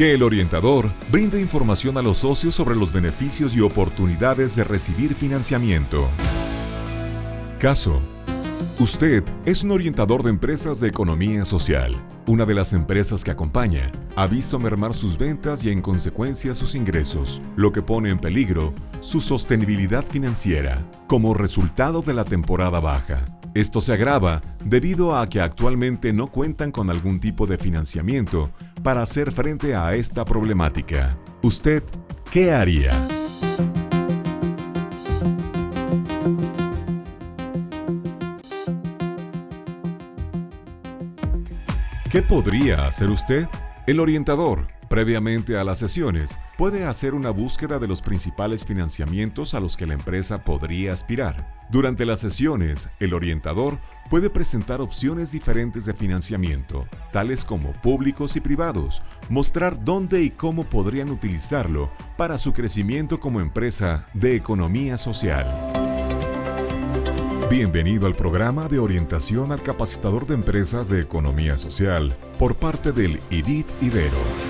Que el orientador brinde información a los socios sobre los beneficios y oportunidades de recibir financiamiento. Caso Usted es un orientador de empresas de economía social. Una de las empresas que acompaña ha visto mermar sus ventas y en consecuencia sus ingresos, lo que pone en peligro su sostenibilidad financiera como resultado de la temporada baja. Esto se agrava debido a que actualmente no cuentan con algún tipo de financiamiento para hacer frente a esta problemática. ¿Usted qué haría? ¿Qué podría hacer usted? El orientador, previamente a las sesiones, puede hacer una búsqueda de los principales financiamientos a los que la empresa podría aspirar. Durante las sesiones, el orientador puede presentar opciones diferentes de financiamiento, tales como públicos y privados, mostrar dónde y cómo podrían utilizarlo para su crecimiento como empresa de economía social. Bienvenido al programa de orientación al capacitador de empresas de economía social por parte del IDIT Ibero.